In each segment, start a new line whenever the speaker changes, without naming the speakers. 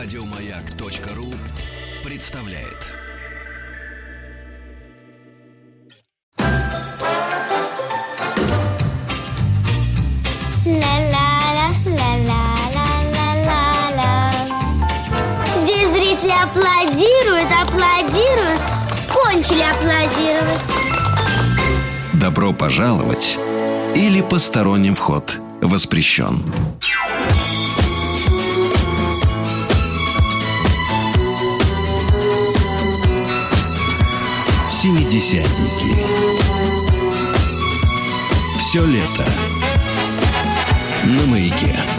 Радиомаяк.ру представляет.
Здесь зрители аплодируют, аплодируют, кончили аплодировать.
Добро пожаловать или посторонним вход воспрещен. Семидесятники. Все лето на маяке.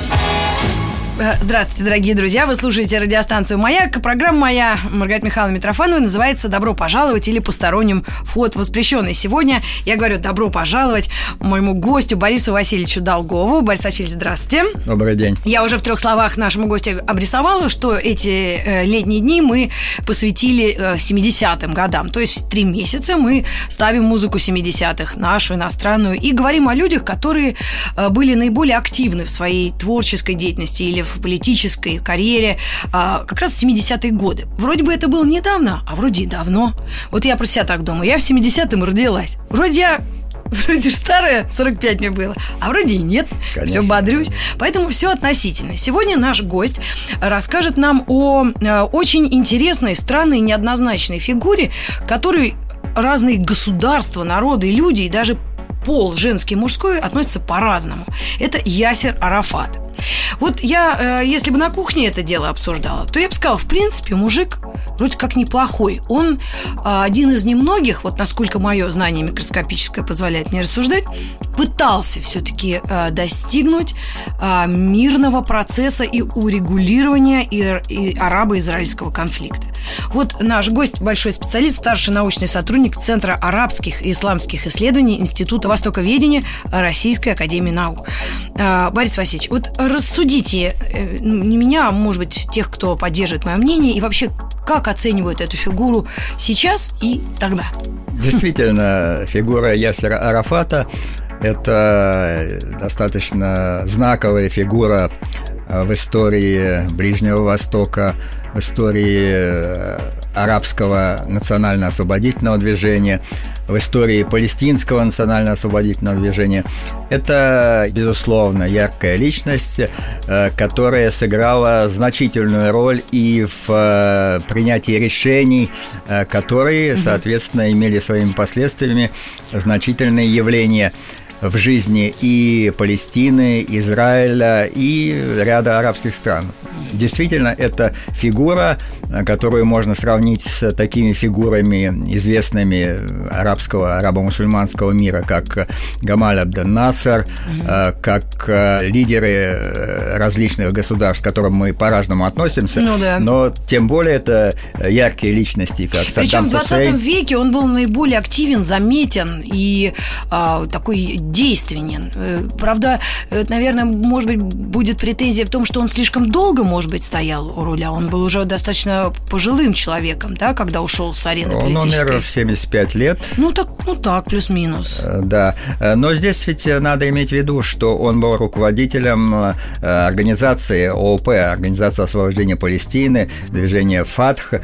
Э, Здравствуйте, дорогие друзья. Вы слушаете радиостанцию «Маяк». Программа моя, Маргарита Михайловна Митрофанова, называется «Добро пожаловать» или «Посторонним вход воспрещенный». Сегодня я говорю «Добро пожаловать» моему гостю Борису Васильевичу Долгову. Борис Васильевич, здравствуйте.
Добрый день.
Я уже в трех словах нашему гостю обрисовала, что эти э, летние дни мы посвятили э, 70-м годам. То есть в три месяца мы ставим музыку 70-х, нашу, иностранную, и говорим о людях, которые э, были наиболее активны в своей творческой деятельности или в политической карьере а, как раз в 70-е годы. Вроде бы это было недавно, а вроде и давно. Вот я про себя так думаю. Я в 70-м родилась. Вроде я Вроде старая, 45 мне было, а вроде и нет.
Конечно.
Все бодрюсь. Поэтому все относительно. Сегодня наш гость расскажет нам о э, очень интересной, странной, неоднозначной фигуре, которой разные государства, народы, люди и даже пол женский и мужской относятся по-разному. Это Ясер Арафат. Вот я, э, если бы на кухне это дело обсуждала, то я бы сказала, в принципе, мужик вроде как неплохой. Он э, один из немногих, вот насколько мое знание микроскопическое позволяет мне рассуждать, пытался все-таки э, достигнуть э, мирного процесса и урегулирования и, арабо-израильского конфликта. Вот наш гость, большой специалист, старший научный сотрудник Центра арабских и исламских исследований Института Востоковедения Российской Академии Наук. Э, Борис Васильевич, вот рассудите э, ну, не меня, а может быть тех, кто поддерживает мое мнение, и вообще как оценивают эту фигуру сейчас и тогда?
Действительно, фигура Ясера Арафата – это достаточно знаковая фигура э, в истории Ближнего Востока, в истории э, арабского национально-освободительного движения, в истории палестинского национально-освободительного движения. Это, безусловно, яркая личность, э, которая сыграла значительную роль и в э, принятии решений, э, которые, соответственно, имели своими последствиями значительные явления в жизни и Палестины, Израиля и ряда арабских стран. Действительно, это фигура, которую можно сравнить с такими фигурами, известными арабского, арабо-мусульманского мира, как Гамаль Абдел Насар, э, как э, лидеры э, различных государств, к которым мы по-разному относимся,
Ну да.
но тем более это яркие личности, как
Причем
Саддам
в 20
Хусейн.
веке он был наиболее активен, заметен и а, такой действенен. Э, Правда, э, наверное, может быть, будет претензия в том, что он слишком долго, может быть, стоял у руля. Он был уже достаточно пожилым человеком, да, когда ушел с арены
Он
политической.
умер в 75 лет.
Ну так, ну так, плюс-минус.
Э, Да, но здесь ведь надо иметь в виду, что он был руководителем организации ООП, Организация освобождения Палестины, движения ФАТХ, э,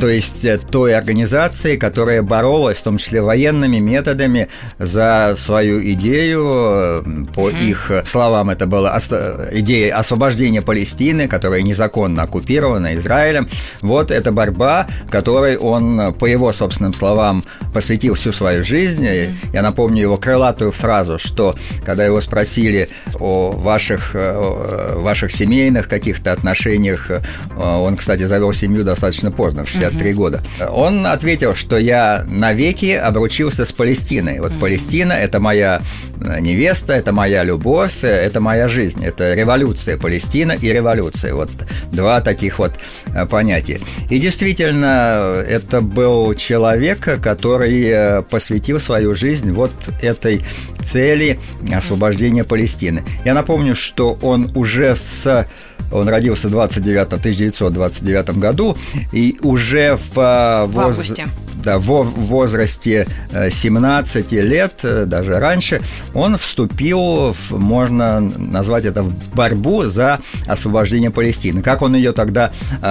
то есть той организации, которая боролась, в том числе военными методами, за свою идею, э, по их словам, это была оста- идея освобождения Палестины, которая незаконно оккупирована Израилем. Вот эта борьба, которой он, по его собственным словам, посвятил всю свою жизнь. Я напомню его крылатую фразу, что когда его спросили о ваших, э, о ваших семейных каких-то отношениях, э, он, кстати, завел семью достаточно поздно, в 63 года, он ответил, что я навеки обручился с Палестиной. Вот Палестина – это моя э, невеста, это моя любовь, э, это моя жизнь, это революция, Палестина и революция. Вот два таких вот э, понятия. И действительно, это был человек, который э, посвятил свою жизнь вот этой цели освобождения Палестины. Я напомню, что он уже с он родился 29, в 1929 году, и уже в, э,
В августе.
да, в возрасте 17 лет, даже раньше, он вступил, в, можно назвать это, в борьбу за освобождение Палестины. Как он ее тогда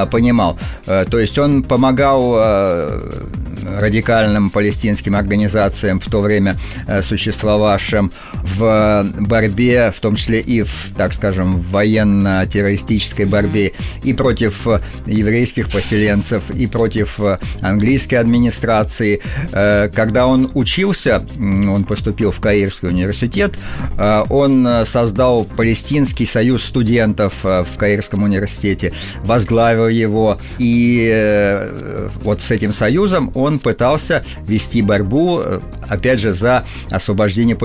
понимал? То есть он помогал радикальным палестинским организациям в то время э, существовавшим в борьбе, в том числе и в, так скажем, военно-террористической борьбе и против еврейских поселенцев, и против английской администрации. Э, когда он учился, он поступил в Каирский университет, э, он создал Палестинский союз студентов в Каирском университете, возглавил его, и вот с этим союзом он пытался вести борьбу, э, опять же, за освобождение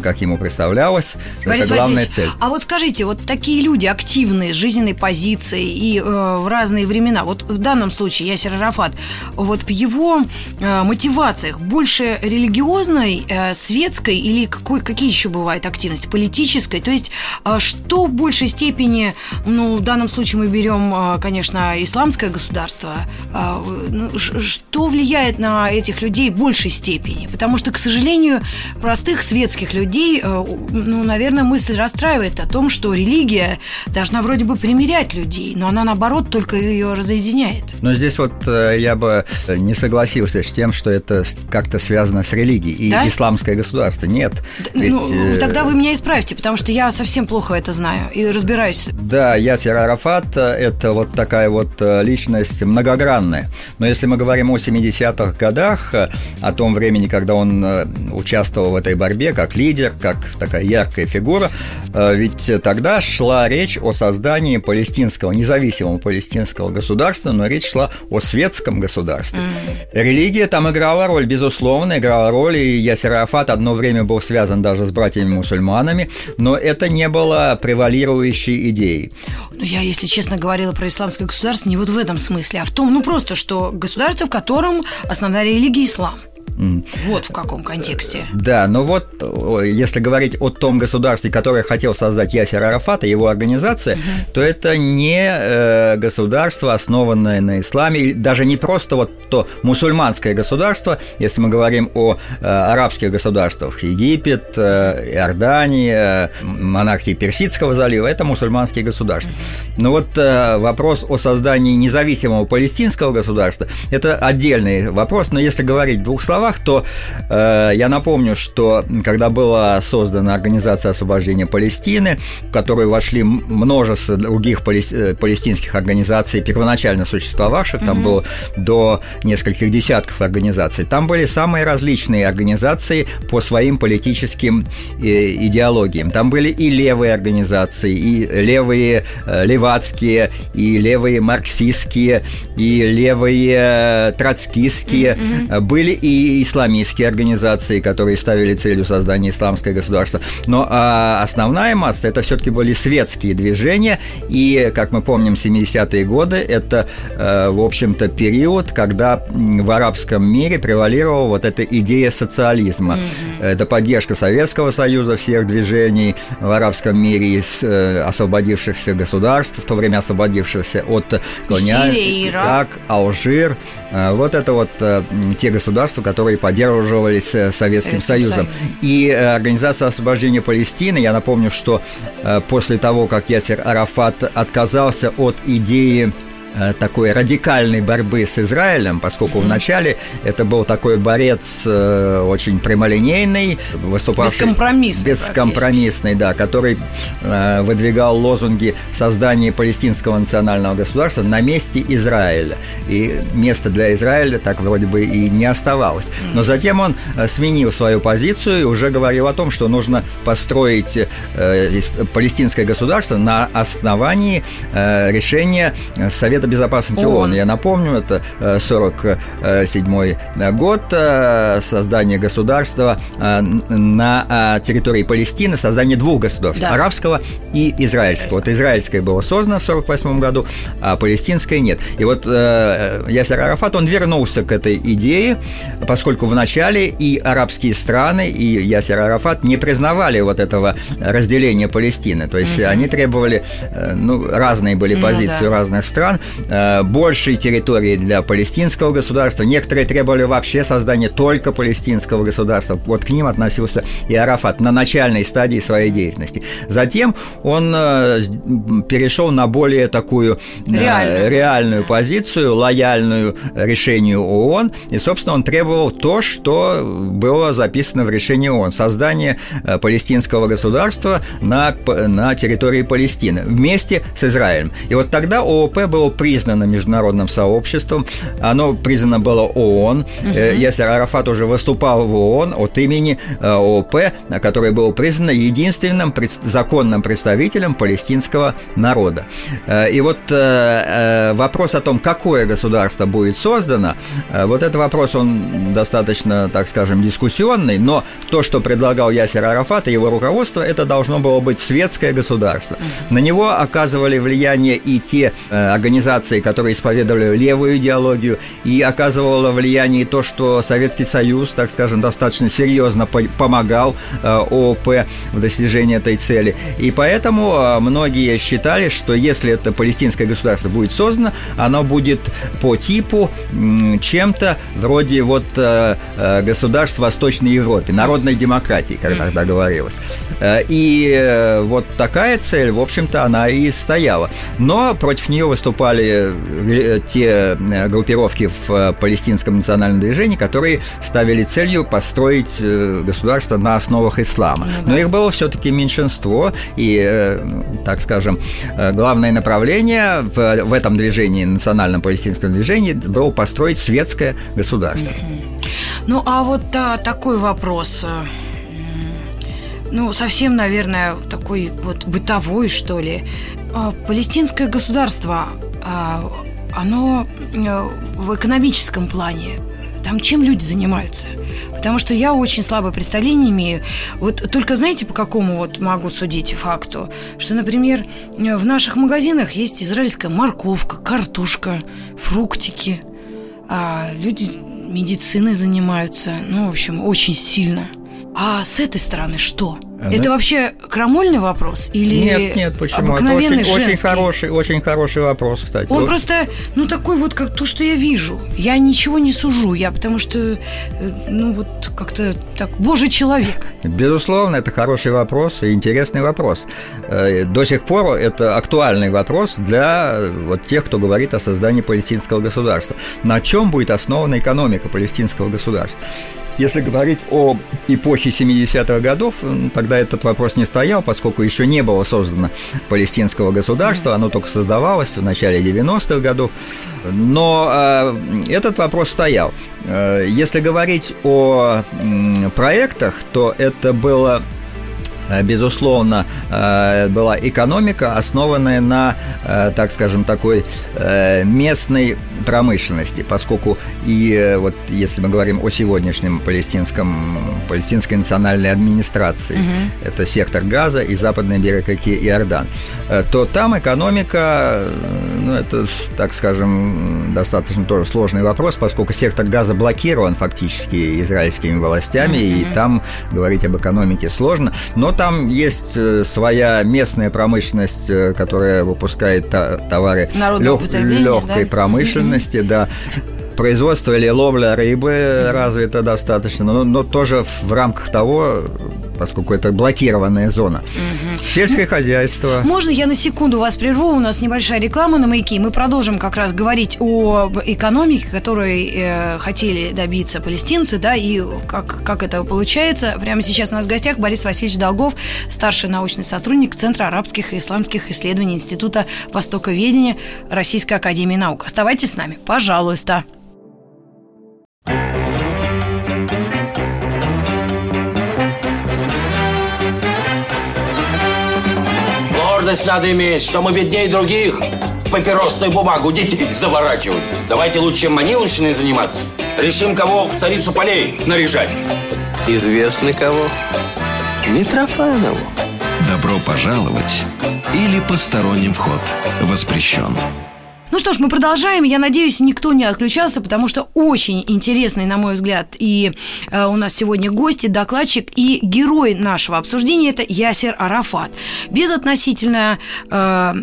как ему представлялось.
Борис это главная цель. А вот скажите, вот такие люди активные, с жизненной позицией и э, в разные времена, вот в данном случае Ясер Арафат, вот в его э, мотивациях больше религиозной, э, светской или какой, какие еще бывают активности, политической? То есть э, что в большей степени, ну, в данном случае мы берем, э, конечно, исламское государство, э, ну, что влияет влияет на этих людей в большей степени. Потому что, к сожалению, простых светских людей, э, ну, наверное, мысль расстраивает о том, что религия должна вроде бы примирять людей, но она, наоборот, только ее разъединяет.
Но здесь вот э, я бы не согласился с тем, что это как-то связано с религией и да? исламское государство. Нет.
Ну, Ведь... Ну, тогда вы меня исправьте, потому что я совсем плохо это знаю и разбираюсь.
Да, Ясер Арафат – это вот такая вот личность многогранная. Но если мы говорим о 70-х 90-х годах, э, о том времени, когда он э, участвовал в этой борьбе как лидер, как такая яркая фигура, э, ведь тогда шла речь о создании палестинского, независимого палестинского государства, но речь шла о светском государстве. Mm-hmm. Религия там играла роль, безусловно, играла роль, и Ясер Арафат одно время был связан даже с братьями-мусульманами, но это не было превалирующей идеей.
Ну, я, если честно, говорила про исламское государство не вот в этом смысле, а в том, ну, просто, что государство, в котором основная религия ислам. Вот в каком контексте.
Да, но вот если говорить о том государстве, которое хотел создать Ясер Арафат и его организация, угу. то это не э, государство, основанное на исламе, даже не просто вот то мусульманское государство, если мы говорим о э, арабских государствах, Египет, э, Иордания, монархии Персидского залива, это мусульманские государства. Но вот вопрос о создании независимого палестинского государства – это отдельный вопрос, но если говорить в двух словах, словах, то э, я напомню, что когда была создана Организация освобождения Палестины, в которую вошли множество других э, палестинских организаций, первоначально существовавших, mm-hmm. там было до нескольких десятков организаций, там были самые различные организации по своим политическим э, идеологиям. Там были и левые организации, и левые э, левацкие, и левые марксистские, и левые троцкистские, mm-hmm. были и исламистские организации, которые ставили целью создания исламского государства. Но а основная масса это все-таки были светские движения, и, как мы помним, 70-е годы это, э, в общем-то, период, когда в арабском мире превалировала вот эта идея социализма. Mm-hmm. Это поддержка Советского Союза, всех движений в арабском мире из э, освободившихся государств, в то время освободившихся от колониальных, как Алжир. Э, вот это вот те государства, которые которые поддерживались э, Советским, Советским Союзом. Союзом. И э, Организация освобождения Палестины, я напомню, что э, после того, как Ясер Арафат отказался от идеи такой радикальной борьбы с Израилем, поскольку вначале это был такой борец э, очень прямолинейный, выступавший...
Бескомпромиссный.
Бескомпромиссный, да, который э, выдвигал лозунги создания палестинского национального государства на месте Израиля. И места для Израиля так вроде бы и не оставалось. Но затем он сменил свою позицию и уже говорил о том, что нужно построить палестинское государство на основании решения Совета Совета Безопасности ООН. ООН. Я напомню, это 47 э, год, э, создание государства э, на территории Палестины, создание двух государств, да. арабского и израильского. Вот израильское было создано в 48 году, а палестинское нет. И вот Ясер Арафат, он вернулся к этой идее, поскольку вначале и арабские страны, и Ясер Арафат не признавали вот этого разделения Палестины. То есть mm-hmm. они требовали, ну, разные были позиции ну, да. разных стран, э, большей территории для палестинского государства. Некоторые требовали вообще создания только палестинского государства. Вот к ним относился и Арафат на начальной стадии своей деятельности. Затем он э, перешел на более такую реальную, реальную позицию, лояльную решению ООН, и, собственно, он требовал то, что было записано в решении ООН – создание палестинского государства на, на территории Палестины вместе с Израилем. И вот тогда ООП было признано международным сообществом, оно признано было ООН. Угу. Ясер Арафат уже выступал в ООН от имени э, ООП, которое было признано единственным законным представителем палестинского народа. Э, и вот вопрос о том, какое государство будет создано, вот этот вопрос, он достаточно, так скажем, дискуссионный, но то, что предлагал Ясер Арафат и его руководство, это должно было быть светское государство. На него оказывали влияние и те э, организации, которые исповедовали левую идеологию, и оказывало влияние то, что Советский Союз, так скажем, достаточно серьезно помогал э, ООП в достижении этой цели. И поэтому э, многие считали, что если это палестинское государство будет создано, оно будет по типу чем-то вроде вот государств Восточной Европе, народной демократии, как тогда говорилось. И вот такая цель, в общем-то, она и стояла. Но против нее выступали э, те э, группировки в э, палестинском национальном движении, которые ставили целью построить государство на основах ислама. Ну, да. Но их было все-таки меньшинство, и, так скажем, главное направление в, в этом движении, национальном палестинском движении, было построить светское государство.
Ну, а вот а, такой вопрос ну, совсем, наверное, такой вот бытовой, что ли. А, палестинское государство, оно э, в экономическом плане, там чем люди занимаются? Потому что я очень слабое представление имею. Вот только знаете, по какому вот могу судить факту? Что, например, в наших магазинах есть израильская морковка, картошка, фруктики. А люди медициной занимаются, ну, в общем, очень сильно – а с этой стороны что? Она... Это вообще крамольный вопрос или
Нет, нет, почему? Обыкновенный Это очень, очень хороший, очень хороший вопрос, кстати.
Он вот. просто, ну, такой вот, как то, что я вижу. Я ничего не сужу, я потому что, э, ну, вот как-то так, божий человек.
Безусловно, это хороший вопрос и интересный вопрос. Э, до сих пор это актуальный вопрос для э, вот тех, кто говорит о создании палестинского государства. На чем будет основана экономика палестинского государства? Если говорить о эпохе 70-х годов, тогда этот вопрос не стоял, поскольку еще не было создано палестинского государства, оно только создавалось в начале 90-х годов. Но э, этот вопрос стоял. Э, если говорить о проектах, то это было безусловно, э, была экономика, основанная на, э, так скажем, такой местной промышленности, поскольку и вот если мы говорим о сегодняшнем палестинском, палестинской национальной администрации, угу. это сектор Газа и западный берег реки Иордан, то там экономика, ну, это, так скажем, достаточно тоже сложный вопрос, поскольку сектор Газа блокирован фактически израильскими властями, угу. и там говорить об экономике сложно, но там есть э, своя местная промышленность, э, которая выпускает товары лег, легкой да? промышленности, да производство или ловля рыбы развита достаточно, но, но тоже в рамках того, поскольку это блокированная зона. Угу. Сельское хозяйство.
Можно я на секунду вас прерву? У нас небольшая реклама на маяке. Мы продолжим как раз говорить о экономике, которой э, хотели добиться палестинцы, да, и как, как это получается. Прямо сейчас у нас в гостях Борис Васильевич Долгов, старший научный сотрудник Центра арабских и исламских исследований Института Востоковедения Российской Академии Наук. Оставайтесь с нами, пожалуйста.
Гордость надо иметь, что мы беднее других. Папиросную бумагу детей заворачивают. Давайте лучше маниловщиной заниматься. Решим, кого в царицу полей наряжать.
Известно кого? Митрофанову.
Добро пожаловать или посторонним вход воспрещен.
Ну что ж, мы продолжаем. Я надеюсь, никто не отключался, потому что очень интересный, на мой взгляд, и э, у нас сегодня гости, докладчик и герой нашего обсуждения – это Ясер Арафат. Безотносительно... Э,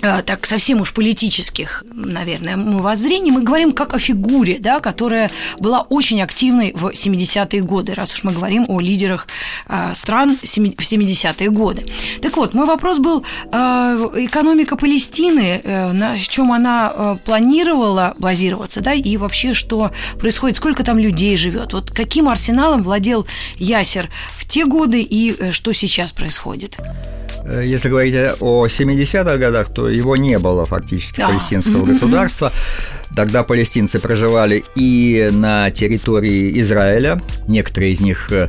так совсем уж политических, наверное, воззрений, мы говорим как о фигуре, да, которая была очень активной в 70-е годы, раз уж мы говорим о лидерах э, стран в 70-е годы. Так вот, мой вопрос был, э, экономика Палестины, на чем она планировала базироваться, да, и вообще, что происходит, сколько там людей живет, вот каким арсеналом владел Ясер в те годы и что сейчас происходит?
Э, если говорить о 70-х годах, то его не было фактически, палестинского государства. Тогда палестинцы проживали и на территории Израиля. Некоторые из них э,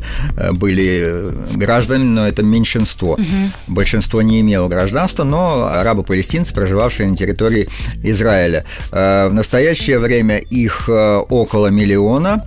были гражданами, но это меньшинство. Угу. Большинство не имело гражданства, но арабы-палестинцы, проживавшие на территории Израиля. Э, в настоящее время их около миллиона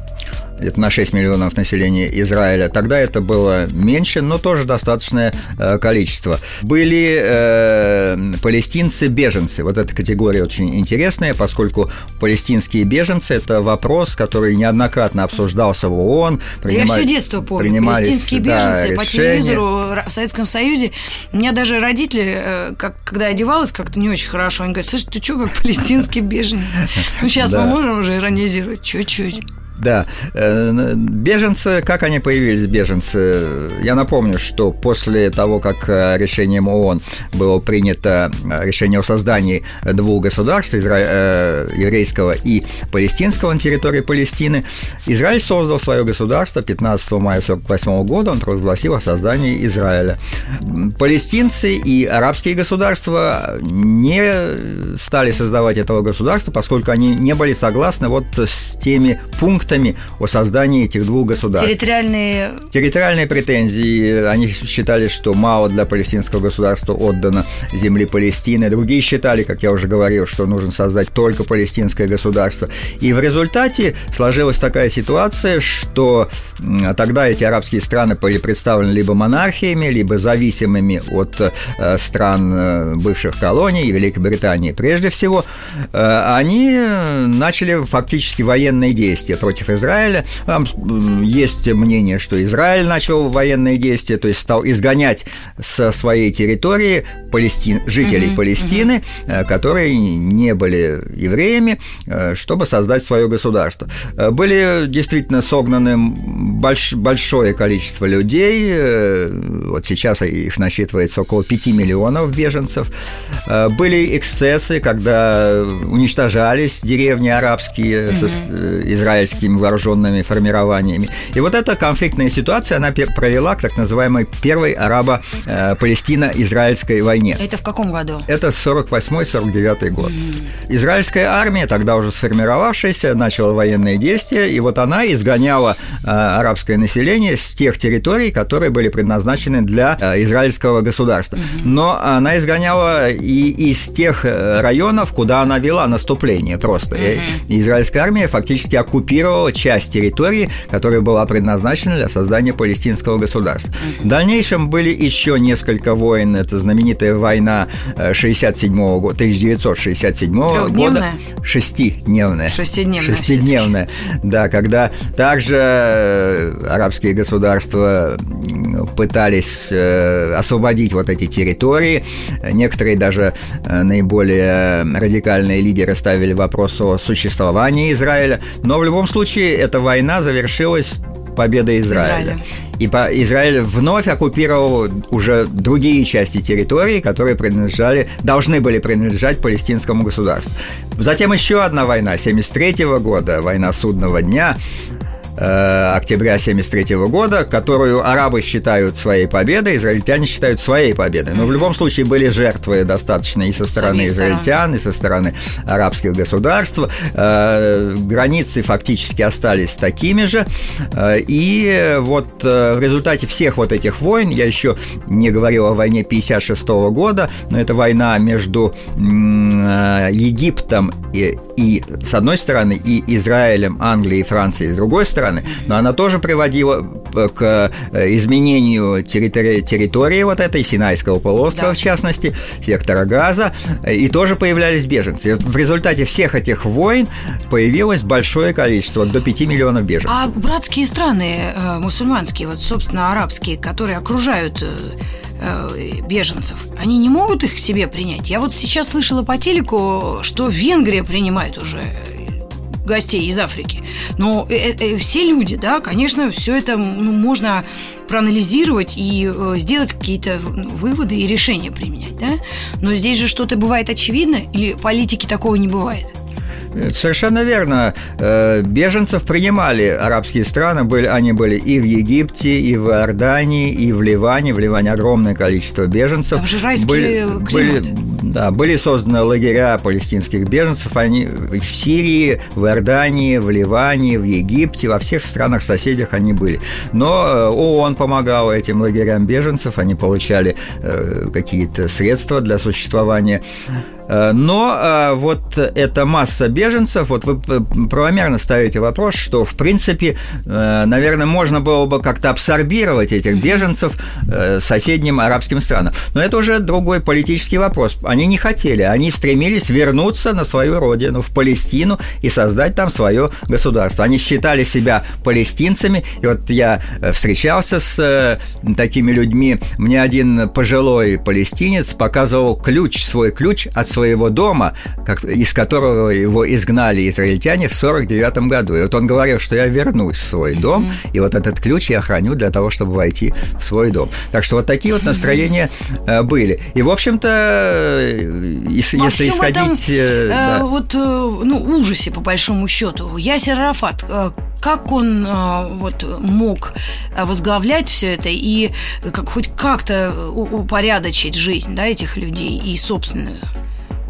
это на 6 миллионов населения Израиля. Тогда это было меньше, но тоже достаточное э, количество. Были э, палестинцы-беженцы. Вот эта категория очень интересная, поскольку палестинские беженцы – это вопрос, который неоднократно обсуждался в ООН.
Принимали, Я все детство помню. Палестинские беженцы да, по телевизору в Советском Союзе. У меня даже родители, э, как, когда одевалась как-то не очень хорошо, они говорят, слушай, ты что, как палестинский беженец? Ну, сейчас мы можем уже иронизировать чуть-чуть.
Да. Э, беженцы, как они появились, беженцы? Я напомню, что после того, как э, решением ООН было принято э, решение о создании двух государств, изра... еврейского и палестинского на территории Палестины, Израиль создал свое государство 15 мая 1948 года, он провозгласил о создании Израиля. Палестинцы и арабские государства не стали создавать этого государства, поскольку они не были согласны вот с теми пунктами, пунктами о создании этих двух государств.
Территориальные...
Территориальные претензии. Они считали, что мало для палестинского государства отдано земли Палестины. Другие считали, как я уже говорил, что нужно создать только палестинское государство. И в результате сложилась такая ситуация, что тогда эти арабские страны были представлены либо монархиями, либо зависимыми от э, стран э, бывших колоний, Великобритании прежде всего, э, они начали фактически военные действия против против Израиля. Там есть мнение, что Израиль начал военные действия, то есть стал изгонять со своей территории Палестин, жителей угу, Палестины, угу. которые не были евреями, э, чтобы создать свое государство. Э, были действительно согнаны больш, большое количество людей, вот сейчас их насчитывается около 5 миллионов беженцев. Были эксцессы, когда уничтожались деревни арабские, угу. израильские израильскими вооруженными формированиями. И вот эта конфликтная ситуация, она провела к так называемой первой арабо-палестино-израильской войне.
Это в каком году?
Это 48-49 год. Mm-hmm. Израильская армия, тогда уже сформировавшаяся, начала военные действия, и вот она изгоняла э, арабское население с тех территорий, которые были предназначены для э, израильского государства. Mm-hmm. Но она изгоняла и из тех э, районов, куда она вела наступление просто. Mm-hmm. И израильская армия фактически оккупировала оккупировала часть территории, которая была предназначена для создания палестинского государства. В дальнейшем были еще несколько войн. Это знаменитая война 67 -го года, 1967 -го года. Шестидневная.
Шестидневная.
Шестидневная. Да, когда также э, арабские государства пытались э, освободить вот эти территории. Некоторые даже э, наиболее радикальные лидеры ставили вопрос о существовании Израиля. Но в любом случае случае эта война завершилась победой Израиля. Израиля. И по, Израиль вновь оккупировал уже другие части территории, которые принадлежали, должны были принадлежать палестинскому государству. Затем еще одна война 73 года, война судного дня, октября 1973 года, которую арабы считают своей победой, израильтяне считают своей победой. Но в любом случае были жертвы достаточно и со стороны израильтян, и со стороны арабских государств. Э, границы фактически остались такими же. Э, и вот в результате всех вот этих войн, я еще не говорил о войне 56 года, но это война между Египтом и, и с одной стороны, и Израилем, Англией и Францией с другой стороны, стороны, но она тоже приводила к изменению территори- территории вот этой Синайского полуострова, да. в частности, сектора Газа, и тоже появлялись беженцы. И вот в результате всех этих войн появилось большое количество, до 5 миллионов беженцев.
А братские страны э, мусульманские, вот, собственно, арабские, которые окружают э, э, беженцев, они не могут их к себе принять? Я вот сейчас слышала по телеку, что Венгрия принимает уже гостей из Африки. Но э, э, все люди, да, конечно, все это ну, можно проанализировать и э, сделать какие-то выводы и решения применять, да. Но здесь же что-то бывает очевидно, или политики такого не бывает?
Совершенно верно. Э, беженцев принимали арабские страны, были, они были и в Египте, и в Иордании, и в Ливане. В Ливане огромное количество беженцев.
Там же райский были,
были, да, были созданы лагеря палестинских беженцев. Они в Сирии, в Иордании, в Ливане, в Египте, во всех странах-соседях они были. Но э, ООН помогал этим лагерям беженцев, они получали э, какие-то средства для существования. Э, но вот эта масса беженцев, вот вы правомерно ставите вопрос, что, в принципе, наверное, можно было бы как-то абсорбировать этих беженцев соседним арабским странам. Но это уже другой политический вопрос. Они не хотели, они стремились вернуться на свою родину, в Палестину, и создать там свое государство. Они считали себя палестинцами, и вот я встречался с такими людьми, мне один пожилой палестинец показывал ключ, свой ключ от своего дома, как, из которого его изгнали израильтяне в 49 году. И вот он говорил, что я вернусь в свой дом, mm-hmm. и вот этот ключ я храню для того, чтобы войти в свой дом. Так что вот такие вот настроения mm-hmm. были. И, в общем-то, э, если, если исходить...
Этом, э, да. вот, ну, ужасе, по большому счету. Ясер Арафат, как он вот мог возглавлять все это и как хоть как-то упорядочить жизнь да, этих людей и собственную?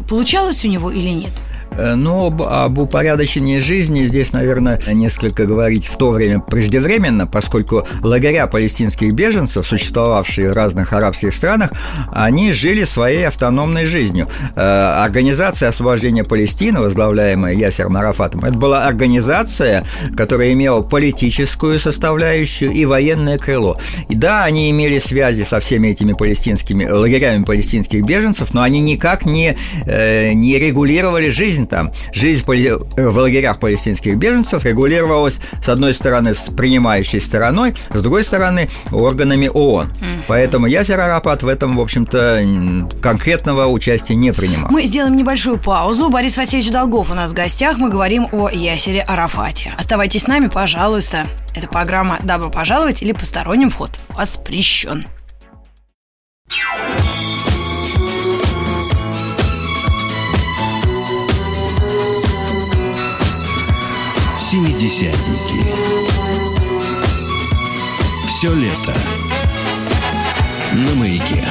Получалось у него или нет?
Э, но об, об упорядочении жизни здесь, наверное, несколько говорить в то время преждевременно, поскольку лагеря палестинских беженцев, существовавшие в разных арабских странах, они жили своей автономной жизнью. Э, организация освобождения Палестины, возглавляемая Ясером Арафатом, это была организация, которая имела политическую составляющую и военное крыло. И да, они имели связи со всеми этими палестинскими лагерями палестинских беженцев, но они никак не, э, не регулировали жизнь жизнь там, жизнь в лагерях палестинских беженцев регулировалась, с одной стороны, с принимающей стороной, с другой стороны, органами ООН. Поэтому Ясер Арапат в этом, в общем-то, конкретного участия не принимал.
Мы сделаем небольшую паузу. Борис Васильевич Долгов у нас в гостях. Мы говорим о Ясере Арафате. Оставайтесь с нами, пожалуйста. Это программа «Добро пожаловать» или «Посторонним вход» воспрещен.
Семидесятники. Все лето на маяке.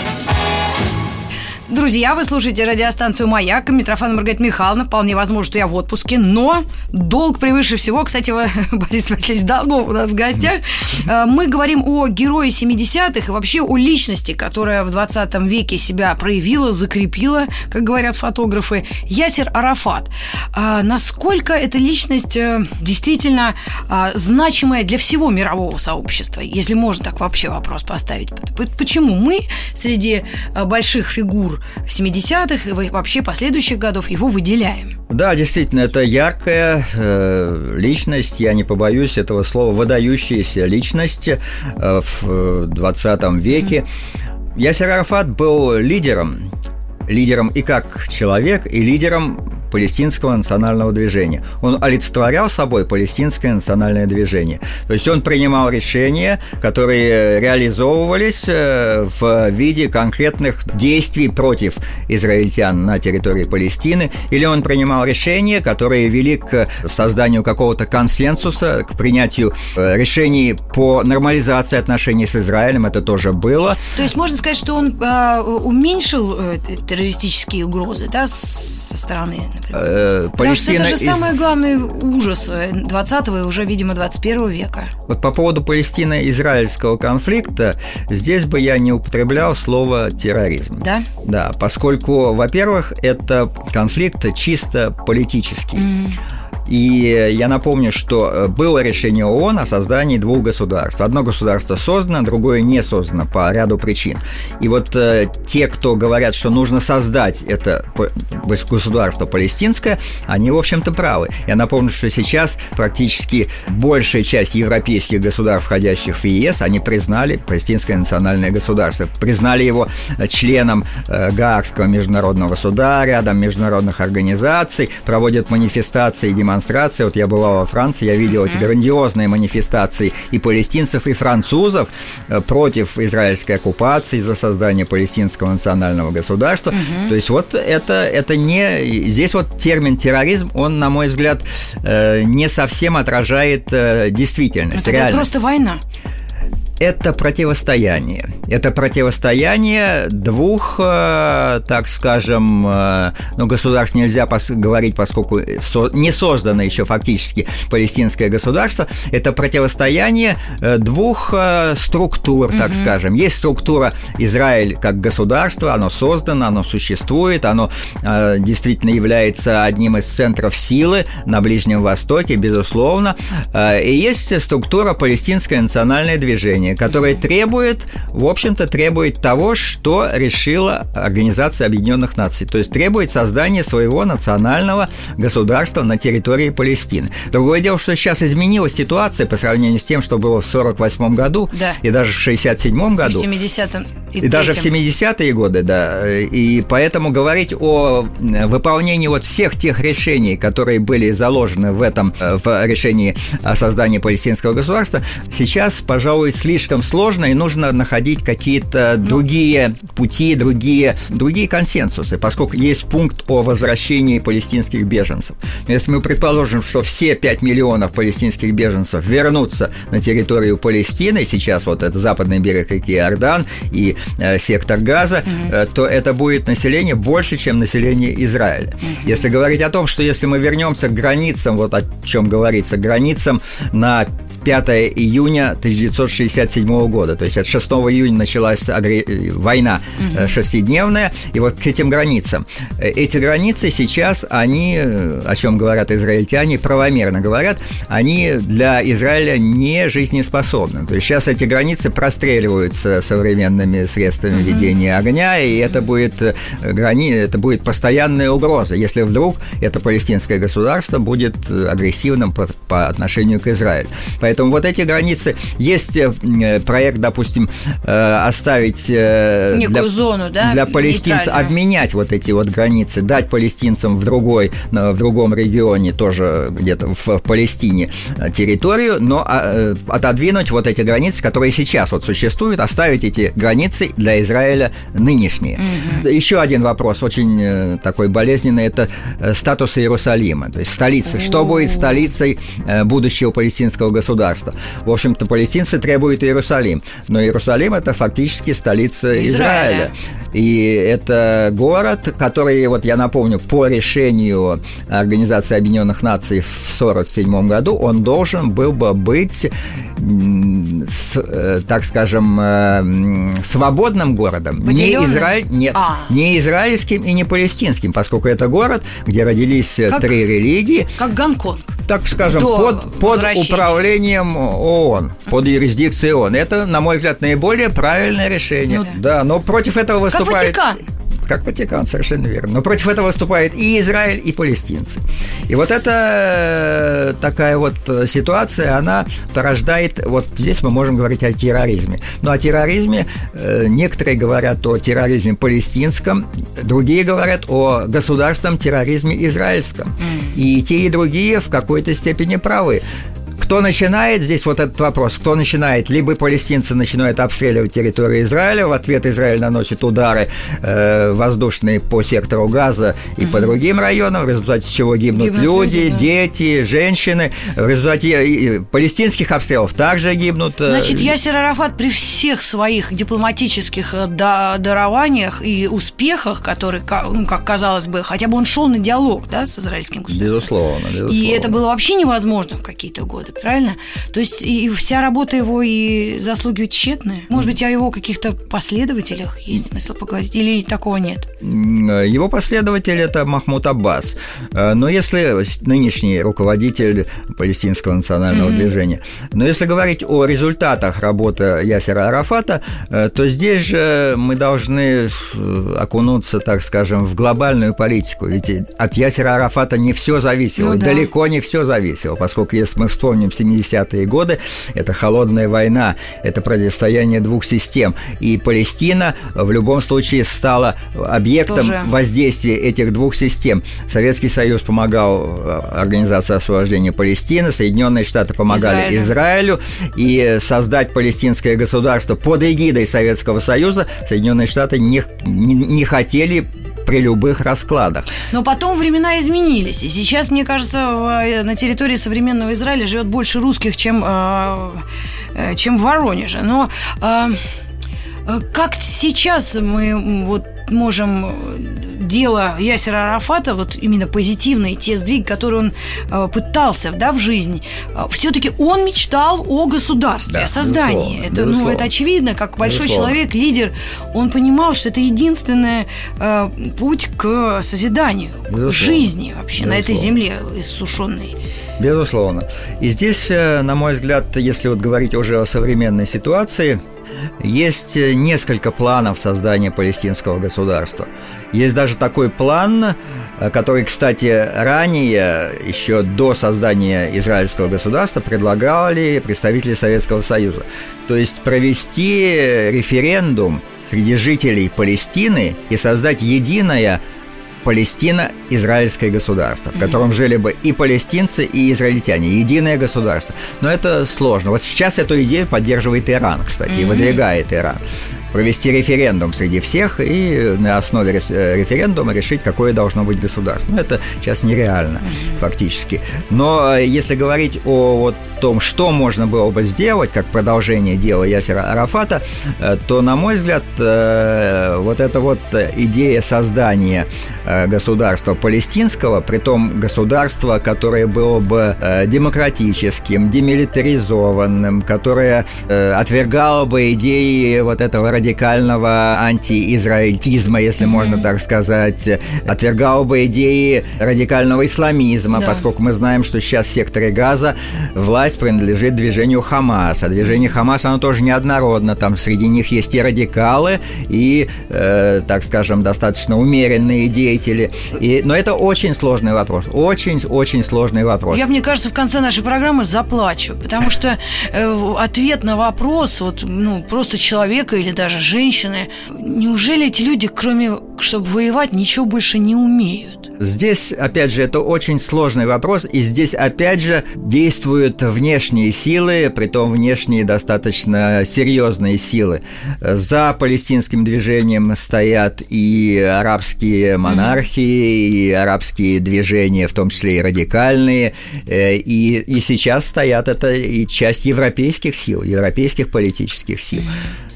Друзья, вы слушаете радиостанцию «Маяк». Митрофан Маргарита Михайловна. Вполне возможно, что я в отпуске. Но долг превыше всего. Кстати, Борис Васильевич Долгов у нас в гостях. Э, мы говорим о герое 70-х и вообще о личности, которая в 20 веке себя проявила, закрепила, как говорят фотографы. Ясер Арафат. А насколько эта личность э, действительно значимая для всего мирового сообщества? Если можно так вообще вопрос поставить. Почему мы среди э, больших фигур 70-х и вообще последующих годов его выделяем.
Да, действительно, это яркая э, личность, я не побоюсь этого слова, выдающаяся личность э, в 20 веке. Mm-hmm. Ясер Арафат был лидером, лидером и как человек, и лидером палестинского национального движения. Он олицетворял собой палестинское национальное движение. То есть он принимал решения, которые реализовывались э, в виде конкретных действий против израильтян на территории Палестины, или он принимал решения, которые вели к созданию какого-то консенсуса, к принятию э, решений по нормализации отношений с Израилем. Это тоже было.
То есть можно сказать, что он э, уменьшил э, террористические угрозы да, со стороны, например, Э, Палестина это же из... самый главный ужас 20-го и уже, видимо, 21 века.
Вот по поводу Палестино-израильского конфликта, здесь бы я не употреблял слово терроризм.
Да?
Да, поскольку, во-первых, это конфликт чисто политический. Mm. И я напомню, что э, было решение ООН о создании двух государств. Одно государство создано, другое не создано по ряду причин. И вот э, те, кто говорят, что нужно создать это государство палестинское, они, в общем-то, правы. Я напомню, что сейчас практически большая часть европейских государств, входящих в ЕС, они признали палестинское национальное государство, признали его э, членом э, Гаагского международного суда, рядом международных организаций, проводят манифестации и демонстрации. Вот я была во Франции, я видел эти грандиозные манифестации и палестинцев, и французов э, против израильской оккупации за создание палестинского национального государства. Угу. То есть вот это, это не... Здесь вот термин терроризм, он, на мой взгляд, не совсем отражает действительность.
Это просто война
это противостояние. Это противостояние двух, э, так скажем, э, ну, государств нельзя говорить, поскольку не создано еще фактически палестинское государство. Это противостояние э, двух структур, так mm скажем. Есть структура Израиль как государство, оно создано, оно существует, оно действительно является одним из центров силы на Ближнем Востоке, безусловно. И есть структура палестинское национальное движение решение, которое требует, в общем-то, требует того, что решила Организация Объединенных Наций, то есть требует создания своего национального государства на территории Палестины. Другое дело, что сейчас изменилась ситуация по сравнению с тем, что было в 1948 году
да.
и даже в 1967 году.
И в 70-м.
И, и даже в 70-е годы, да. И поэтому говорить о выполнении вот всех тех решений, которые были заложены в этом, э, в решении о создании палестинского государства, сейчас, пожалуй, слишком слишком сложно, и нужно находить какие-то другие пути, другие, другие консенсусы, поскольку есть пункт о возвращении палестинских беженцев. Если мы предположим, что все 5 миллионов палестинских беженцев вернутся на территорию Палестины, сейчас вот это западный берег реки Иордан и э, сектор Газа, mm-hmm. то это будет население больше, чем население Израиля. Если говорить о том, что если мы вернемся к границам, вот о чем говорится, границам на 5 июня 1967 года. То есть от 6 июня началась агр... война угу. шестидневная, и вот к этим границам. Э, эти границы сейчас, они, э, о чем говорят израильтяне, правомерно говорят, они для Израиля не жизнеспособны. То есть сейчас эти границы простреливаются современными средствами угу. ведения огня, и это будет, грани... это будет постоянная угроза, если вдруг это палестинское государство будет агрессивным по, по отношению к Израилю. Поэтому Поэтому вот эти границы, есть э, проект, допустим, э, оставить
э, Некую для, зону, да,
для палестинцев, обменять вот эти вот границы, дать палестинцам в другой, в другом регионе, тоже где-то в Палестине территорию, но а, отодвинуть вот эти границы, которые сейчас вот существуют, оставить эти границы для Израиля нынешние. Угу. Еще один вопрос, очень такой болезненный, это статус Иерусалима, то есть столицы. Что будет столицей будущего палестинского государства? Государства. В общем-то, палестинцы требуют Иерусалим, но Иерусалим – это фактически столица Израиля. Израиля. И это город, который, вот я напомню, по решению Организации Объединенных Наций в 1947 году, он должен был бы быть с, э, так скажем, э, свободным городом, не, Израиль, нет, а. не израильским и не палестинским, поскольку это город, где родились э, как, три религии.
Как Гонконг.
Так скажем, под, под управлением ООН, под юрисдикцией ООН. Это, на мой взгляд, наиболее правильное решение. Ну, да. да, но против этого выступает...
Как Ватикан
как Ватикан, совершенно верно. Но против этого выступает и Израиль, и палестинцы. И вот эта э, такая вот э, ситуация, она порождает, вот здесь мы можем говорить о терроризме. Но о терроризме э, некоторые говорят о терроризме палестинском, другие говорят о государственном терроризме израильском. И те, и другие в какой-то степени правы. Кто начинает, здесь вот этот вопрос, кто начинает, либо палестинцы начинают обстреливать территорию Израиля, в ответ Израиль наносит удары э, воздушные по сектору Газа и угу. по другим районам, в результате чего гибнут, гибнут люди, люди да. дети, женщины, в результате палестинских обстрелов также гибнут.
Э, Значит, Ясер Арафат при всех своих дипломатических э, дарованиях и успехах, которые, ну, как казалось бы, хотя бы он шел на диалог да, с израильским государством.
Безусловно, безусловно.
И это было вообще невозможно в какие-то годы правильно? То есть и вся работа его и заслуги ведь тщетные. Может быть, о его каких-то последователях есть смысл поговорить, или такого нет?
Его последователь – это Махмуд Аббас. Э, но если нынешний руководитель палестинского национального mm-hmm. движения, но если говорить о результатах работы Ясера Арафата, э, то здесь же мы должны э, окунуться, так скажем, в глобальную политику. Ведь от Ясера Арафата не все зависело, ну, да. далеко не все зависело, поскольку если мы вспомним 70-е годы, это холодная война, это противостояние двух систем, и Палестина в любом случае стала объектом Тоже. воздействия этих двух систем. Советский Союз помогал э, Организации освобождения Палестины, Соединенные Штаты помогали Израилю, Израилю и создать палестинское государство под эгидой Советского Союза Соединенные Штаты не, не, не хотели при любых раскладах.
Но потом времена изменились, и сейчас, мне кажется, э, на территории современного Израиля живет больше русских, чем, э, э, чем в Воронеже. Но как сейчас мы вот можем дело Ясера Арафата, вот именно позитивные, те сдвиги, которые он э, пытался да, в жизнь, э, все-таки он мечтал о государстве, да, о создании. Безусловно, это, безусловно. Ну, это очевидно, как большой безусловно. человек, лидер, он понимал, что это единственный э, путь к созиданию, безусловно. к жизни вообще безусловно. на этой земле иссушенной.
Безусловно. И здесь, э, на мой взгляд, если вот говорить уже о современной ситуации, есть э, несколько планов создания палестинского государства. Есть даже такой план, э, который, кстати, ранее, еще до создания израильского государства, предлагали представители Советского Союза. То есть провести референдум среди жителей Палестины и создать единое Палестино-Израильское государство, в котором жили бы и палестинцы, и израильтяне, единое государство. Но это сложно. Вот сейчас эту идею поддерживает Иран, кстати, и выдвигает Иран провести референдум среди всех и на основе э, референдума решить, какое должно быть государство. Ну, это сейчас нереально фактически. Но э, если говорить о вот том, что можно было бы сделать, как продолжение дела Ясера Арафата, э, то, на мой взгляд, вот эта вот идея создания государства палестинского, при том государства, которое было бы демократическим, демилитаризованным, которое отвергало бы идеи вот этого радикального антиизраильтизма, если mm-hmm. можно так сказать, отвергал бы идеи радикального исламизма, да. поскольку мы знаем, что сейчас в секторе Газа власть принадлежит движению Хамас, а движение Хамас, оно тоже неоднородно, там среди них есть и радикалы, и, э, так скажем, достаточно умеренные деятели, и, но это очень сложный вопрос, очень-очень сложный вопрос.
Я, мне кажется, в конце нашей программы заплачу, потому что э, ответ на вопрос, вот, ну, просто человека или даже даже женщины. Неужели эти люди, кроме чтобы воевать, ничего больше не умеют?
Здесь, опять же, это очень сложный вопрос, и здесь, опять же, действуют внешние силы, притом внешние достаточно серьезные силы. За палестинским движением стоят и арабские монархии, и арабские движения, в том числе и радикальные, э, и, и сейчас стоят это и часть европейских сил, европейских политических сил.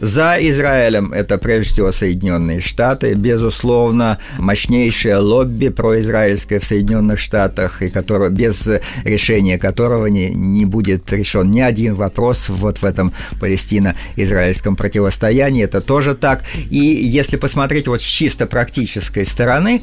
За Израилем это прежде всего Соединенные Штаты, безусловно, мощнейшее лобби произраильское в Соединенных Штатах, и которое, без решения которого не, не будет решен ни один вопрос вот в этом палестино-израильском противостоянии. Это тоже так. И если посмотреть вот с чисто практической стороны,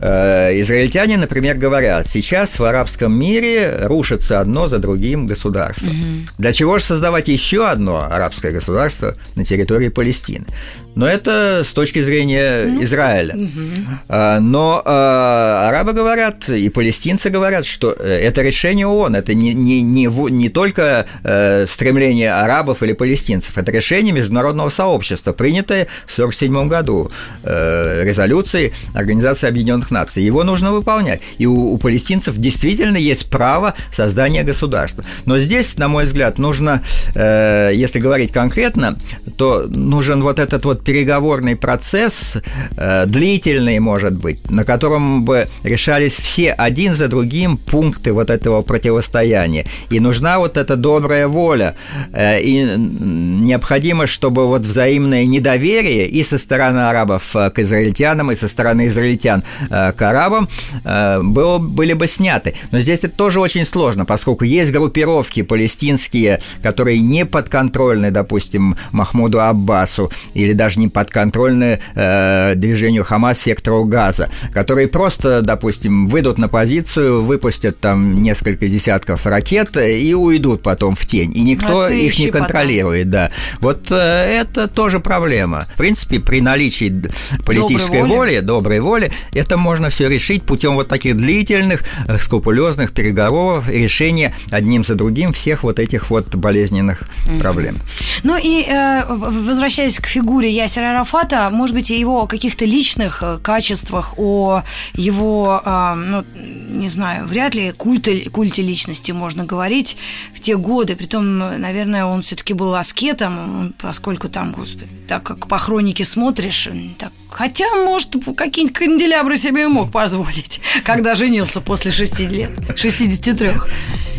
Э, израильтяне, например, говорят, сейчас в арабском мире рушится одно за другим государство. Угу. Для чего же создавать еще одно арабское государство на территории Палестины? Но это с точки зрения ну, Израиля. Угу. Но а, арабы говорят, и палестинцы говорят, что э, это решение ООН, это не, не, не, не только э, стремление арабов или палестинцев, это решение международного сообщества, принятое в 1947 году резолюцией Организации Объединенных Наций. Его нужно выполнять. И у, у палестинцев действительно есть право создания государства. Но здесь, на мой взгляд, нужно, если говорить конкретно, то нужен вот этот вот переговорный процесс, э, длительный, может быть, на котором бы решались все один за другим пункты вот этого противостояния. И нужна вот эта добрая воля. Э, и необходимо, чтобы вот взаимное недоверие и со стороны арабов к израильтянам, и со стороны израильтян к арабам было, были бы сняты. Но здесь это тоже очень сложно, поскольку есть группировки палестинские, которые не подконтрольны, допустим, Махмуду Аббасу, или даже не подконтрольны э, движению Хамас сектору Газа, которые просто, допустим, выйдут на позицию, выпустят там несколько десятков ракет и уйдут потом в тень, и никто а их не контролирует, потом. да. Вот э, это тоже проблема. В принципе, при наличии политической доброй воли, доброй воли, это можно все решить путем вот таких длительных, э, скрупулезных переговоров, решения одним за другим всех вот этих вот болезненных mm-hmm. проблем.
Ну и э, возвращаясь к фигуре Ясера Арафата, может быть, о его каких-то личных э, качествах, о его, э, ну, не знаю, вряд ли культе, культе личности можно говорить в те годы. Притом, наверное, он все-таки был аскетом, поскольку там, господи, так как по хронике смотришь, так, хотя, может, какие-нибудь канделябры себе мог позволить, когда женился после 6 лет, 63.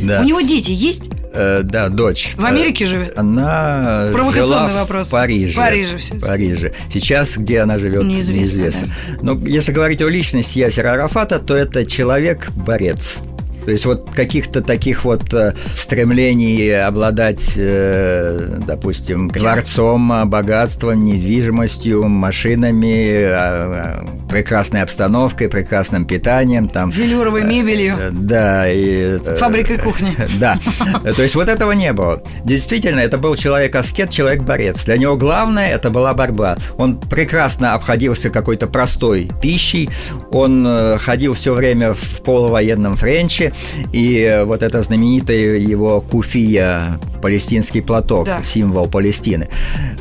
Да. У него дети есть?
Э, да, дочь.
В Америке живет?
Она
Провокационный
жила
вопрос.
в Париже.
Париже все.
Париже. Сейчас, где она живет, неизвестно. неизвестно. Да. Но если говорить о личности Ясера Арафата, то это человек-борец. То есть вот каких-то таких вот э, стремлений обладать, э, допустим, дворцом, богатством, недвижимостью, машинами, прекрасной обстановкой, прекрасным питанием, там...
Велюровой э, мебелью.
Да. И,
Фабрикой кухни.
Да. То есть вот этого не было. Действительно, это был человек-аскет, человек-борец. Для него главное это была борьба. Он прекрасно обходился какой-то простой пищей, он ходил все время в полувоенном френче, и вот это знаменитая его куфия, палестинский платок, да. символ Палестины.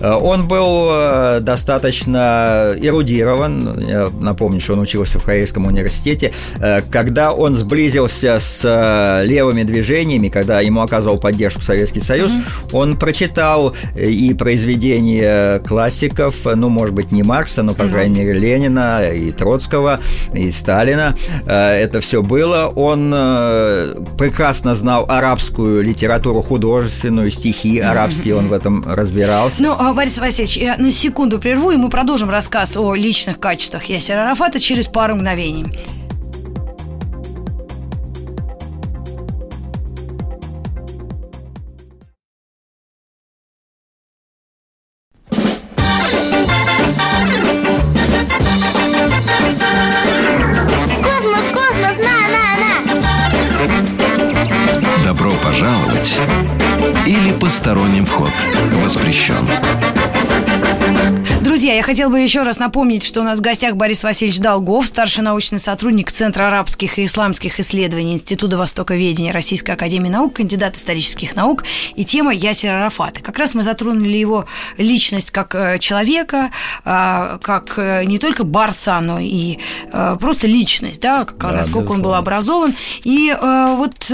Э, он был э, достаточно эрудирован, я напомню, что он учился в Харейском университете. Э, когда он сблизился с левыми движениями, когда ему оказывал поддержку Советский Союз, угу. он прочитал и произведения классиков, ну, может быть, не Маркса, но, по угу. крайней мере, Ленина и Троцкого, и Сталина. Это все было. Он прекрасно знал арабскую литературу художественную, стихи арабские, он в этом разбирался.
Ну, а, Борис Васильевич, я на секунду прерву, и мы продолжим рассказ о личных качествах Ясера Арафата через пару мгновений. Хотел бы еще раз напомнить, что у нас в гостях Борис Васильевич Долгов, старший научный сотрудник Центра арабских и исламских исследований Института Востоковедения Российской Академии Наук, кандидат исторических наук, и тема Ясера Арафата. Как раз мы затронули его личность как э, человека, а, как э, не только борца, но и э, просто личность, да, как, да насколько он был образован. И вот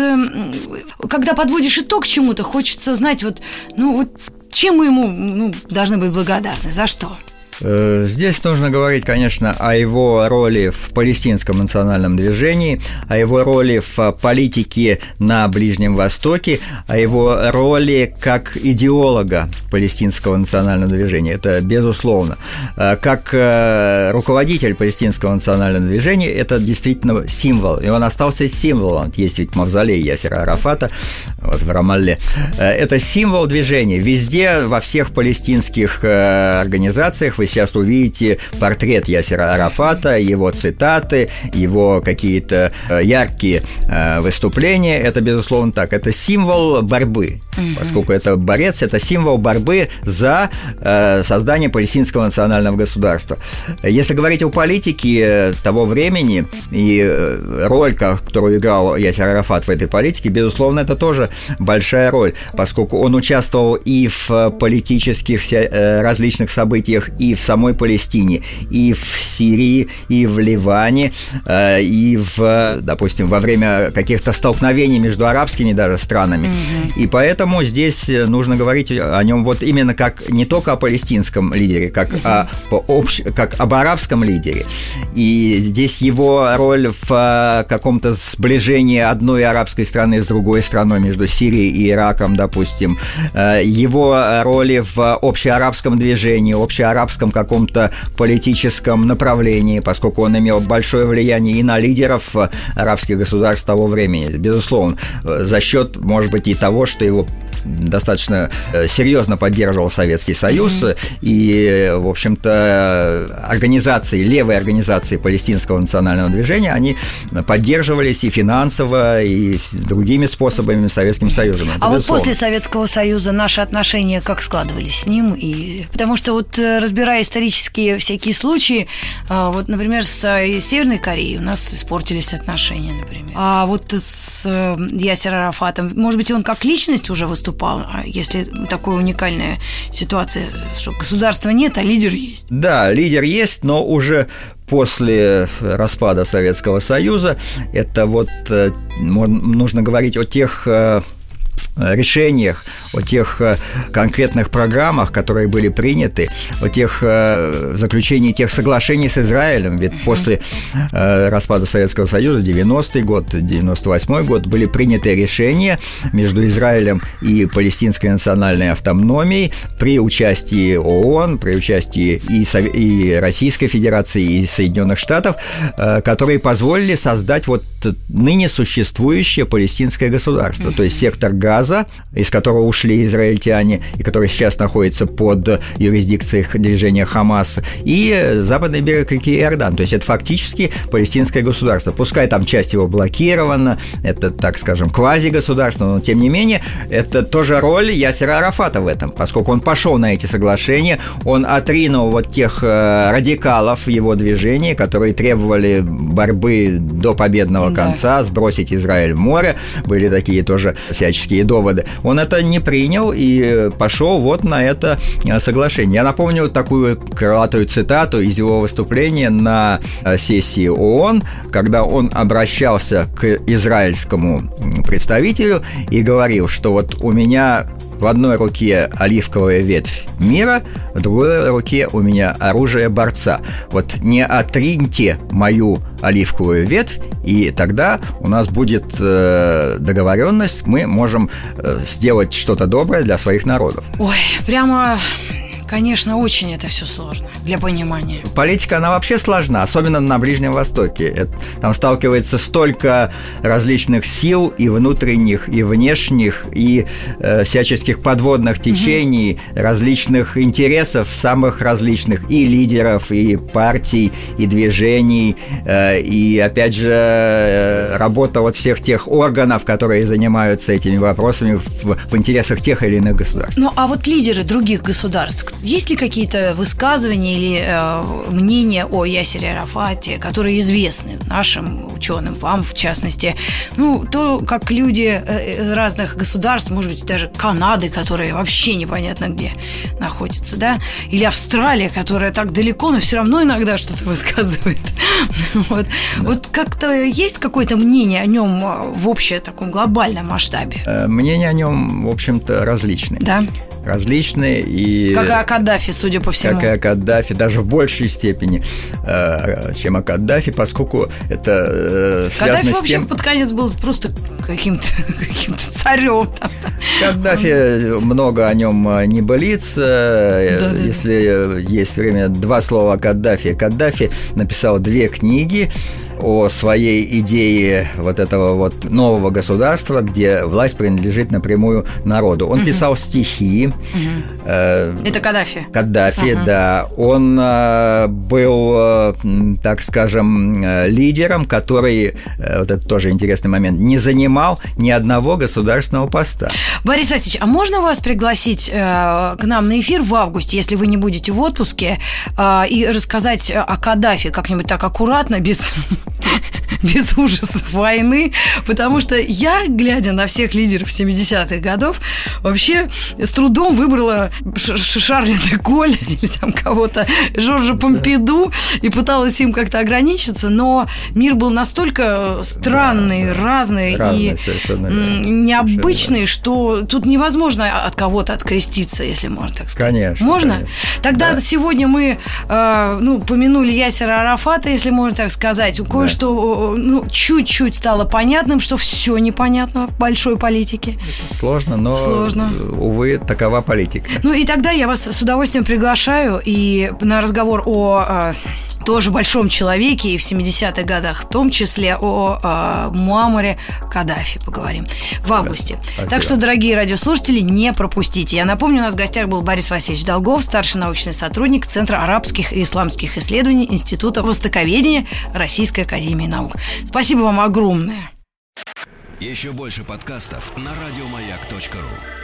когда подводишь итог чему-то, хочется знать, вот, ну вот чем мы ему ну, должны быть благодарны? За что?
Э, здесь нужно говорить, конечно, о его роли в палестинском национальном движении, о его роли в политике на Ближнем Востоке, о его роли как идеолога палестинского национального движения. Это безусловно. Э, как э, руководитель палестинского национального движения, это действительно символ. И он остался символом. Есть ведь мавзолей Ясера Арафата вот в Рамалле. Это символ движения. Везде, во всех палестинских организациях вы сейчас увидите портрет Ясера Арафата, его цитаты, его какие-то э, яркие э, выступления. Это, безусловно, так. Это символ борьбы, поскольку это борец, это символ борьбы за э, создание палестинского национального государства. Если говорить о политике того времени и роль, которую играл Ясер Арафат в этой политике, безусловно, это тоже большая роль, поскольку он участвовал и в политических различных событиях и в самой Палестине, и в Сирии, и в Ливане, э, и в, допустим, во время каких-то столкновений между арабскими даже странами. Mm-hmm. И поэтому здесь нужно говорить о нем вот именно как не только о палестинском лидере, как, mm-hmm. о, по общ, как об арабском лидере. И здесь его роль в э, каком-то сближении одной арабской страны с другой страной, между Сирией и Ираком, допустим, э, его роли в общеарабском движении, общеарабском каком-то политическом направлении, поскольку он имел большое влияние и на лидеров арабских государств того времени, безусловно, э, за счет, может быть, и того, что его достаточно э, серьезно поддерживал Советский Союз, mm-hmm. и, в общем-то, организации, левые организации палестинского национального движения, они поддерживались и финансово, и другими способами Советским Союзом.
Это а безусловно. вот после Советского Союза наши отношения как складывались с ним? И... Потому что вот э, разбирая исторические всякие случаи, а, вот, например, с э, Северной Кореей у нас испортились отношения, например. А вот с Ясер Арафатом, может быть, он как личность уже выступал выступал, а если такая уникальная ситуация, что государства нет, а лидер есть.
Да, лидер есть, но уже после распада Советского Союза это вот э, нужно говорить о тех э, решениях, о тех э, конкретных программах, которые были приняты, о тех э, заключении тех соглашений с Израилем. Ведь после распада Советского Союза, 90-й год, 98-й год, были приняты решения между Израилем и Палестинской национальной автономией при участии ООН, при участии и, Сов... и Российской Федерации, и Соединенных Штатов, которые позволили создать вот ныне существующее палестинское государство, то есть сектор Газа, Газа, из которого ушли израильтяне, и который сейчас находится под юрисдикцией движения Хамас, и западный берег реки Иордан. То есть это фактически палестинское государство. Пускай там часть его блокирована, это, так скажем, квази-государство, но тем не менее, это тоже роль Ясера Арафата в этом, поскольку он пошел на эти соглашения, он отринул вот тех э, радикалов его движении, которые требовали борьбы до победного да. конца, сбросить Израиль в море, были такие тоже всяческие доводы доводы. Он это не принял и пошел вот на это э, соглашение. Я напомню такую крылатую цитату из его выступления на э, сессии ООН, когда он обращался к израильскому представителю и говорил, что вот у меня в одной руке оливковая ветвь мира, в другой руке у меня оружие борца. Вот не отриньте мою оливковую ветвь, и тогда у нас будет э, договоренность, мы можем э, сделать что-то доброе для своих народов.
Ой, прямо Конечно, очень это все сложно для понимания.
Политика, она вообще сложна, особенно на Ближнем Востоке. Там сталкивается столько различных сил и внутренних, и внешних, и э, всяческих подводных течений, угу. различных интересов, самых различных, и лидеров, и партий, и движений, э, и, опять же, э, работа вот всех тех органов, которые занимаются этими вопросами в, в интересах тех или иных государств.
Ну, а вот лидеры других государств, есть ли какие-то высказывания или э, мнения о Ясере Арафате, которые известны нашим ученым, вам в частности? Ну, то, как люди э, разных государств, может быть, даже Канады, которая вообще непонятно где находится, да, или Австралия, которая так далеко, но все равно иногда что-то высказывает. Вот, вот как-то есть какое-то мнение о нем э, в общем таком глобальном масштабе?
Э, мнение о нем, в общем-то, различные.
Да
различные и
как Каддафи, судя по всему.
Как и о Каддафи, даже в большей степени, э, чем о Каддафи, поскольку это э, связано
Каддафи
с
вообще
тем...
под конец был просто каким-то каким царем.
Каддафи много о нем э, не болится. Если есть время, два слова о Каддафи. Каддафи написал две книги о своей идее вот этого вот нового государства, где власть принадлежит напрямую народу. Он угу. писал стихи.
Угу. Э, Это Каддафи.
Каддафи, ага. да. Он э, был, э, так скажем, э, лидером, который, э, вот это тоже интересный момент, не занимал ни одного государственного поста.
Борис Васильевич, а можно вас пригласить э, к нам на эфир в августе, если вы не будете в отпуске, э, и рассказать о Каддафи как-нибудь так аккуратно, без без ужасов войны, потому что я, глядя на всех лидеров 70-х годов, вообще с трудом выбрала Шарля де Голь или там кого-то, Жоржа Помпиду, и пыталась им как-то ограничиться, но мир был настолько странный, разный
Разный,
и необычный, что тут невозможно от кого-то откреститься, если можно так сказать.
Конечно,
Можно?
конечно.
Тогда
Да.
сегодня мы э, ну, помянули Ясера Арафата, если можно так сказать. Кое-что э, ну, чуть-чуть стало понятным, что все непонятно в большой политике.
Сложно, но,
Сложно.
увы, такова политика.
Ну и тогда я вас с удовольствием приглашаю и на разговор о э, тоже большом человеке и в 70-х годах, в том числе о э, Муамаре Каддафи поговорим в августе.
Спасибо.
Так что, дорогие радиослушатели, не пропустите. Я напомню, у нас в гостях был Борис Васильевич Долгов, старший научный сотрудник Центра арабских и исламских исследований Института востоковедения Российской Академии Наук. Спасибо вам огромное.
Еще больше подкастов на радиомаяк.ру.